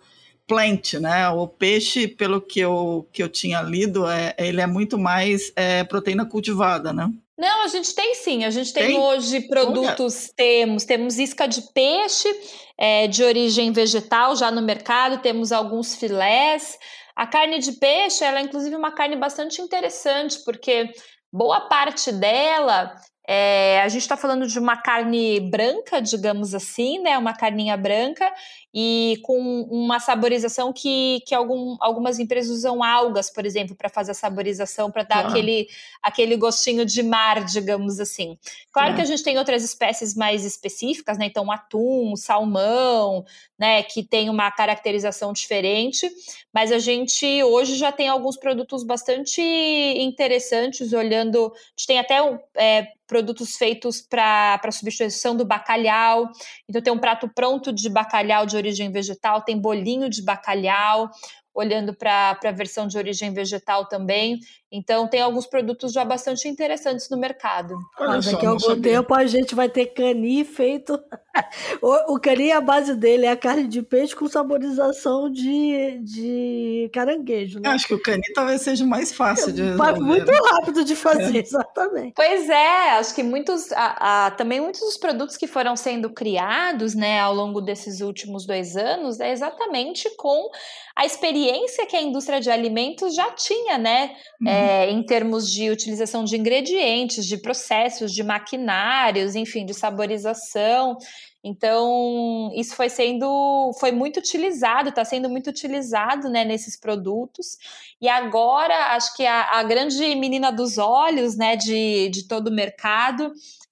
plant, né? O peixe, pelo que eu, que eu tinha lido, é, ele é muito mais é, proteína cultivada, né? Não, a gente tem sim. A gente tem, tem? hoje produtos, Olha. temos, temos isca de peixe é, de origem vegetal já no mercado, temos alguns filés. A carne de peixe, ela é inclusive uma carne bastante interessante, porque boa parte dela é, a gente está falando de uma carne branca, digamos assim, né? Uma carninha branca e com uma saborização que, que algum, algumas empresas usam algas, por exemplo, para fazer a saborização, para dar ah. aquele, aquele gostinho de mar, digamos assim. Claro que a gente tem outras espécies mais específicas, né? Então, atum, salmão, né? Que tem uma caracterização diferente, mas a gente hoje já tem alguns produtos bastante interessantes, olhando. A gente tem até é, produtos feitos para substituição do bacalhau. Então, tem um prato pronto de bacalhau de origem vegetal, tem bolinho de bacalhau, olhando para a versão de origem vegetal também. Então, tem alguns produtos já bastante interessantes no mercado. Olha só, daqui a algum sabia. tempo a gente vai ter cani feito. o, o cani, a base dele é a carne de peixe com saborização de, de caranguejo. Né? Acho que o cani talvez seja mais fácil de resolver. Muito rápido de fazer, é. exatamente. Pois é, acho que muitos, a, a, também muitos dos produtos que foram sendo criados né, ao longo desses últimos dois anos é exatamente com a experiência que a indústria de alimentos já tinha, né? Uhum. É, é, em termos de utilização de ingredientes, de processos, de maquinários, enfim, de saborização. Então, isso foi sendo, foi muito utilizado, está sendo muito utilizado né, nesses produtos. E agora, acho que a, a grande menina dos olhos né, de, de todo o mercado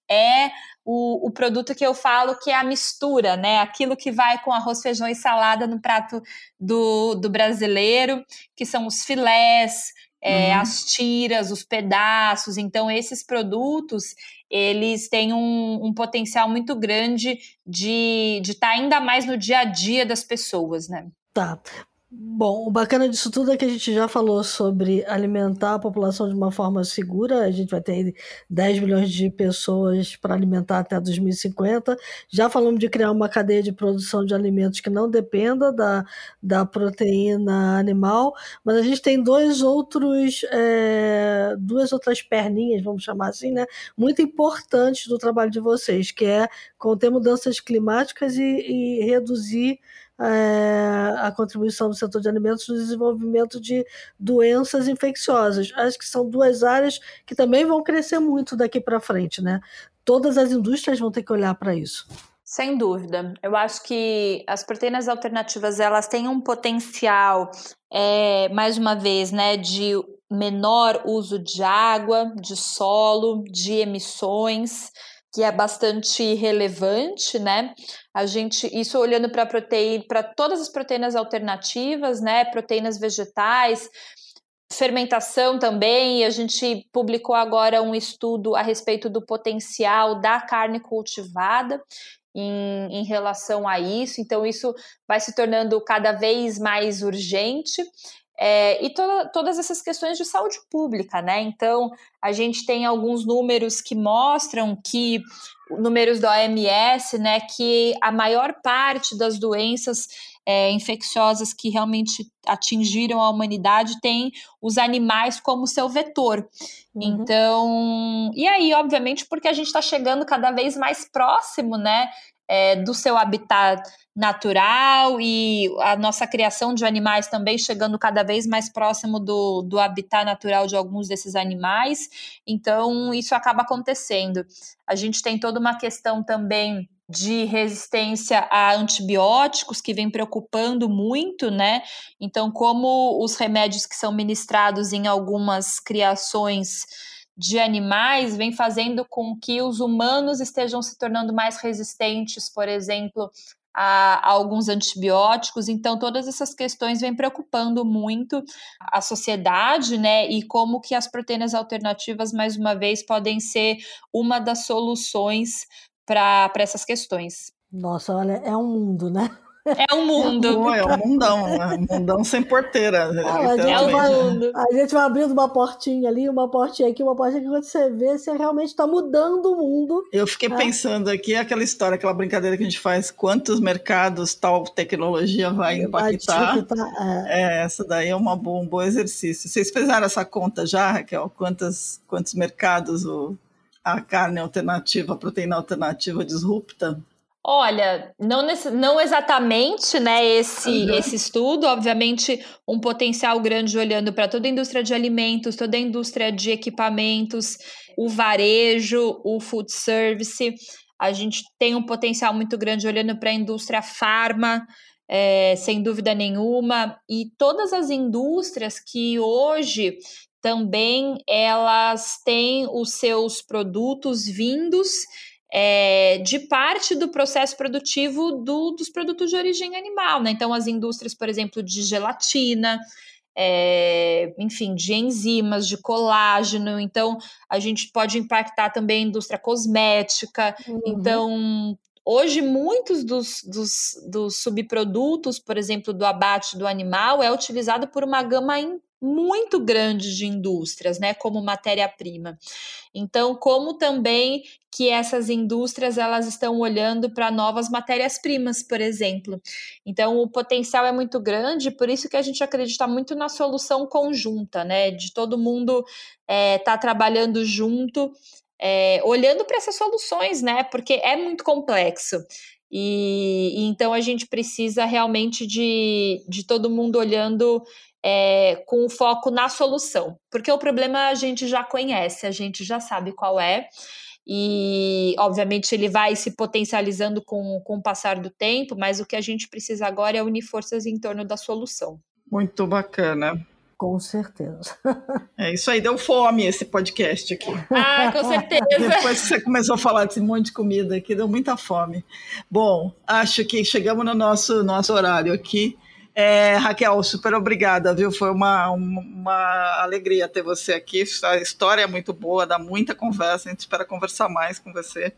é o, o, produto que eu falo que é a mistura, né? Aquilo que vai com arroz, feijão e salada no prato do, do brasileiro, que são os filés, é, uhum. as tiras, os pedaços. Então, esses produtos eles têm um, um potencial muito grande de estar tá ainda mais no dia a dia das pessoas, né? Tá. Bom, o bacana disso tudo é que a gente já falou sobre alimentar a população de uma forma segura. A gente vai ter 10 milhões de pessoas para alimentar até 2050. Já falamos de criar uma cadeia de produção de alimentos que não dependa da, da proteína animal, mas a gente tem dois outros, é, duas outras perninhas, vamos chamar assim, né, muito importantes do trabalho de vocês, que é conter mudanças climáticas e, e reduzir é, a contribuição do setor de alimentos no desenvolvimento de doenças infecciosas. Acho que são duas áreas que também vão crescer muito daqui para frente, né? Todas as indústrias vão ter que olhar para isso. Sem dúvida. Eu acho que as proteínas alternativas elas têm um potencial, é, mais uma vez, né, de menor uso de água, de solo, de emissões que é bastante relevante, né? A gente, isso olhando para proteína, para todas as proteínas alternativas, né? Proteínas vegetais, fermentação também, a gente publicou agora um estudo a respeito do potencial da carne cultivada em, em relação a isso, então isso vai se tornando cada vez mais urgente. É, e to todas essas questões de saúde pública, né? Então, a gente tem alguns números que mostram que, números da OMS, né, que a maior parte das doenças é, infecciosas que realmente atingiram a humanidade tem os animais como seu vetor. Uhum. Então, e aí, obviamente, porque a gente está chegando cada vez mais próximo, né, é, do seu habitat natural e a nossa criação de animais também chegando cada vez mais próximo do, do habitat natural de alguns desses animais. Então, isso acaba acontecendo. A gente tem toda uma questão também de resistência a antibióticos que vem preocupando muito, né? Então, como os remédios que são ministrados em algumas criações de animais vem fazendo com que os humanos estejam se tornando mais resistentes, por exemplo, a, a, alguns antibióticos. Então, todas essas questões vêm preocupando muito a sociedade, né? E como que as proteínas alternativas, mais uma vez, podem ser uma das soluções para essas questões. Nossa, olha, é um mundo, né? É um mundo. É um mundão, é um mundão sem porteira. Ah, a, gente é um mundo. a gente vai abrindo uma portinha ali, uma portinha aqui, uma portinha aqui, quando você vê, você realmente está mudando o mundo. Eu fiquei é. pensando aqui, aquela história, aquela brincadeira que a gente faz, quantos mercados tal tecnologia vai impactar. é. é. essa daí é uma boa, um bom exercício. Vocês fizeram essa conta já, Raquel? Quantos, quantos mercados o, a carne alternativa, a proteína alternativa disrupta? Olha, não, não exatamente né, esse, uhum. esse estudo, obviamente, um potencial grande olhando para toda a indústria de alimentos, toda a indústria de equipamentos, o varejo, o food service. A gente tem um potencial muito grande olhando para a indústria farma, é, sem dúvida nenhuma, e todas as indústrias que hoje também elas têm os seus produtos vindos é, de parte do processo produtivo do, dos produtos de origem animal, né? Então, as indústrias, por exemplo, de gelatina, é, enfim, de enzimas, de colágeno. Então, a gente pode impactar também a indústria cosmética. Uhum. Então, hoje, muitos dos, dos, dos, subprodutos, por exemplo, do abate do animal, é utilizado por uma gama muito grande de indústrias, né, como matéria-prima. Então, como também que essas indústrias elas estão olhando para novas matérias-primas, por exemplo. Então, o potencial é muito grande, por isso que a gente acredita muito na solução conjunta, né, de todo mundo estar é, tá trabalhando junto, é, olhando para essas soluções, né, porque é muito complexo. E, e, então a gente precisa realmente de, de todo mundo olhando é, com o foco na solução, porque o problema a gente já conhece, a gente já sabe qual é, e obviamente ele vai se potencializando com, com o passar do tempo, mas o que a gente precisa agora é unir forças em torno da solução. Muito bacana. Com certeza. É isso aí, deu fome esse podcast aqui. Ah, com certeza. Depois que você começou a falar desse monte de comida aqui, deu muita fome. Bom, acho que chegamos no nosso, nosso horário aqui. É, Raquel, super obrigada, viu? Foi uma, uma alegria ter você aqui. A história é muito boa, dá muita conversa. A gente espera conversar mais com você.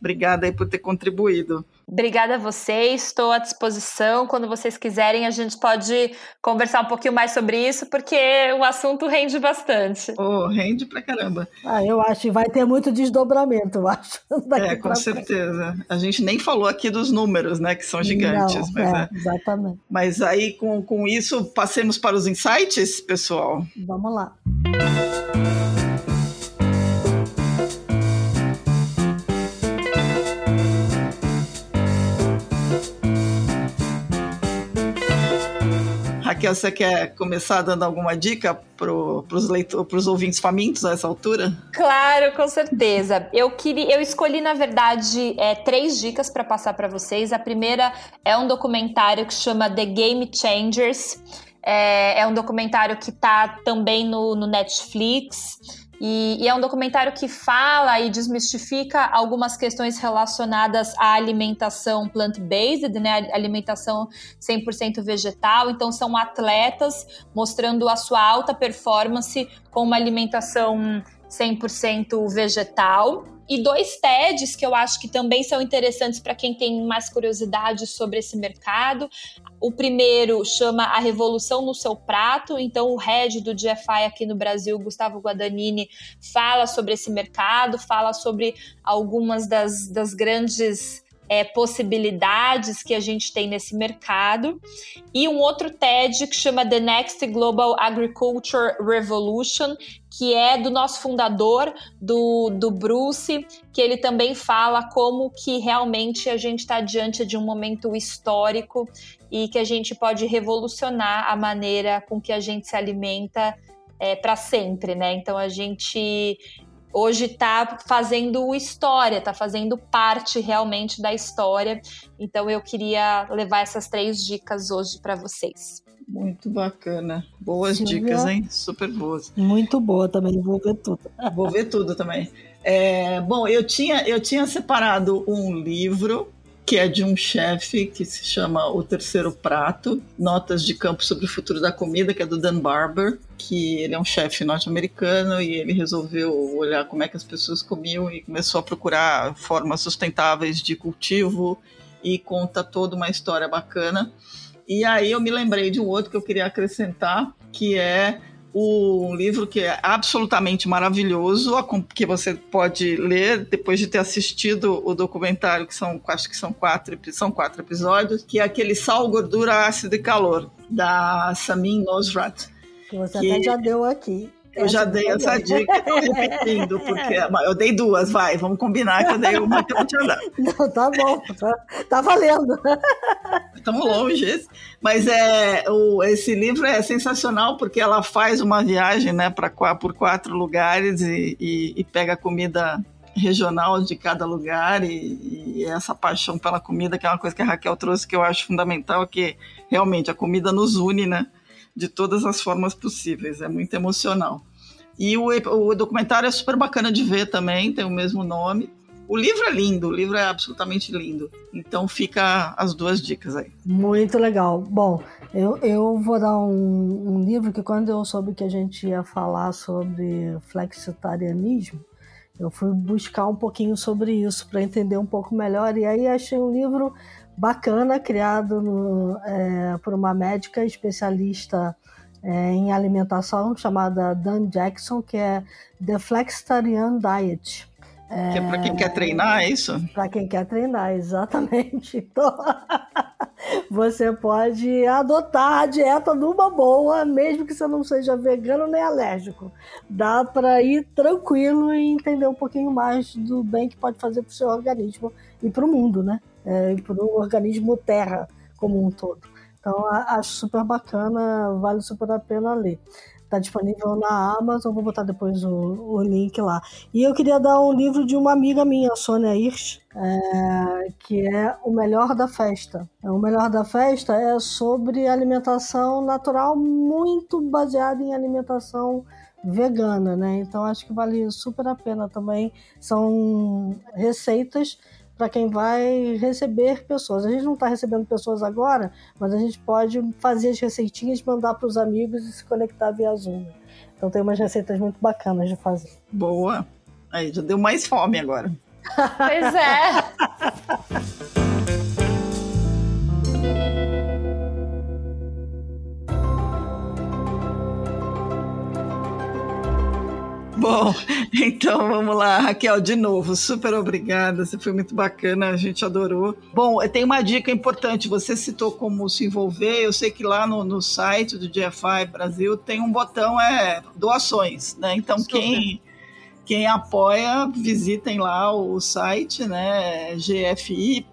Obrigada aí por ter contribuído. Obrigada a vocês, estou à disposição. Quando vocês quiserem, a gente pode conversar um pouquinho mais sobre isso, porque o assunto rende bastante. Oh, rende pra caramba. Ah, eu acho que vai ter muito desdobramento, eu acho. É, com certeza. Frente. A gente nem falou aqui dos números, né, que são gigantes. Não, mas é, é. Exatamente. Mas aí, com, com isso, passemos para os insights, pessoal? Vamos lá. Você quer começar dando alguma dica para os ouvintes famintos a essa altura? Claro, com certeza. Eu queria, eu escolhi na verdade é, três dicas para passar para vocês. A primeira é um documentário que chama The Game Changers. É, é um documentário que está também no, no Netflix. E, e, é um documentário que fala e desmistifica algumas questões relacionadas à alimentação plant-based, né? Alimentação 100% vegetal. Então, são atletas mostrando a sua alta performance com uma alimentação 100% vegetal e dois TEDs que eu acho que também são interessantes para quem tem mais curiosidade sobre esse mercado. O primeiro chama A Revolução no Seu Prato, então o head do GFI aqui no Brasil, Gustavo Guadagnini, fala sobre esse mercado, fala sobre algumas das, das grandes é, possibilidades que a gente tem nesse mercado. E um outro TED que chama The Next Global Agriculture Revolution, que é do nosso fundador, do, do Bruce, que ele também fala como que realmente a gente está diante de um momento histórico e que a gente pode revolucionar a maneira com que a gente se alimenta é, para sempre, né? Então a gente hoje está fazendo história, está fazendo parte realmente da história. Então eu queria levar essas três dicas hoje para vocês. Muito bacana. Boas Silvia, dicas, hein? Super boas. Muito boa também, vou ver tudo. Vou ver tudo também. É, bom, eu tinha, eu tinha separado um livro que é de um chefe que se chama O Terceiro Prato, Notas de Campo sobre o Futuro da Comida, que é do Dan Barber, que ele é um chefe norte-americano e ele resolveu olhar como é que as pessoas comiam e começou a procurar formas sustentáveis de cultivo e conta toda uma história bacana. E aí eu me lembrei de um outro que eu queria acrescentar, que é um livro que é absolutamente maravilhoso, que você pode ler depois de ter assistido o documentário, que são, acho que são quatro, são quatro episódios, que é aquele Sal, Gordura, Ácido e Calor, da Samin Nosrat. Que você que... até já deu aqui. Eu já dei essa dica, estou repetindo, porque eu dei duas, vai, vamos combinar que eu dei uma que eu não tinha dado. Não, tá bom, tá, tá valendo. Estamos longe. Mas é, o, esse livro é sensacional porque ela faz uma viagem né, pra, por quatro lugares e, e, e pega comida regional de cada lugar e, e, essa paixão pela comida, que é uma coisa que a Raquel trouxe que eu acho fundamental, que realmente a comida nos une, né? De todas as formas possíveis. É muito emocional. E o, o documentário é super bacana de ver também, tem o mesmo nome. O livro é lindo, o livro é absolutamente lindo. Então fica as duas dicas aí. Muito legal. Bom, eu, eu vou dar um, um livro que quando eu soube que a gente ia falar sobre flexitarianismo, eu fui buscar um pouquinho sobre isso para entender um pouco melhor. E aí achei um livro bacana, criado no, é, por uma médica especialista é, em alimentação chamada Dan Jackson, que é The Flexitarian Diet. É, que é para quem quer treinar, é isso? Para quem quer treinar, exatamente. Então, você pode adotar a dieta numa boa, mesmo que você não seja vegano nem alérgico. Dá para ir tranquilo e entender um pouquinho mais do bem que pode fazer para o seu organismo e para o mundo, né? É, para o organismo Terra como um todo. Então acho super bacana, vale super a pena ler. Está disponível na Amazon, vou botar depois o, o, link lá. E eu queria dar um livro de uma amiga minha, Sônia Hirsch, é, que é O Melhor da Festa. O Melhor da Festa é sobre alimentação natural, muito baseada em alimentação vegana, né? Então acho que vale super a pena também. São receitas para quem vai receber pessoas. A gente não está recebendo pessoas agora, mas a gente pode fazer as receitinhas, mandar para os amigos e se conectar via Zoom. Então tem umas receitas muito bacanas de fazer. Boa. Aí já deu mais fome agora. Pois é. Bom, então vamos lá, Raquel, de novo, super obrigada, você foi muito bacana, a gente adorou. Bom, tem uma dica importante, você citou como se envolver, eu sei que lá no, no site do GFI Brasil tem um botão, é doações, né? Então quem, quem apoia, visitem lá o site, né, gfi.org.br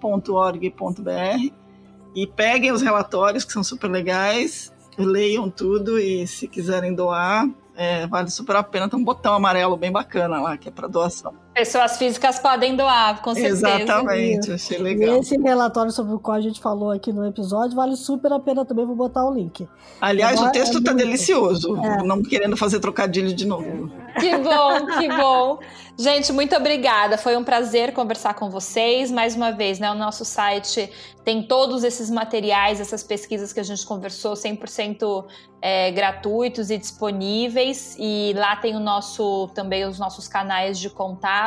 e peguem os relatórios que são super legais, leiam tudo e se quiserem doar, é, vale super a pena. Tem um botão amarelo bem bacana lá, que é para doação. Pessoas físicas podem doar, com certeza. Exatamente, achei legal. E esse relatório sobre o qual a gente falou aqui no episódio vale super a pena também, vou botar o link. Aliás, Agora, o texto está é delicioso, é. não querendo fazer trocadilho de novo. Que bom, que bom. Gente, muito obrigada. Foi um prazer conversar com vocês. Mais uma vez, né, o nosso site tem todos esses materiais, essas pesquisas que a gente conversou, 100% é, gratuitos e disponíveis. E lá tem o nosso também os nossos canais de contato.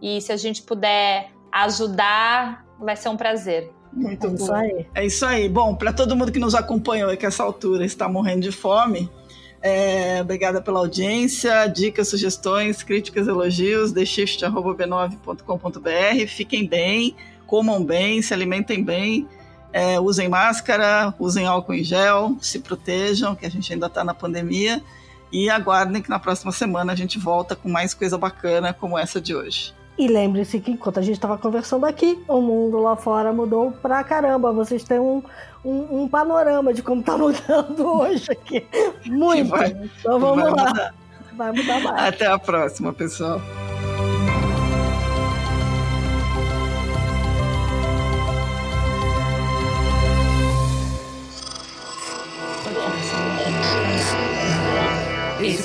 E se a gente puder ajudar, vai ser um prazer. Muito é bom. Isso aí. É isso aí. Bom, para todo mundo que nos acompanhou aqui essa altura está morrendo de fome, é, obrigada pela audiência, dicas, sugestões, críticas, elogios, theshift.b9.com.br. Fiquem bem, comam bem, se alimentem bem, é, usem máscara, usem álcool em gel, se protejam, que a gente ainda está na pandemia. E aguardem que na próxima semana a gente volta com mais coisa bacana como essa de hoje. E lembre-se que enquanto a gente estava conversando aqui, o mundo lá fora mudou pra caramba. Vocês têm um, um, um panorama de como tá mudando hoje aqui. Muito. Vai, então vamos lá. Mudar. Vai mudar mais. Até a próxima, pessoal.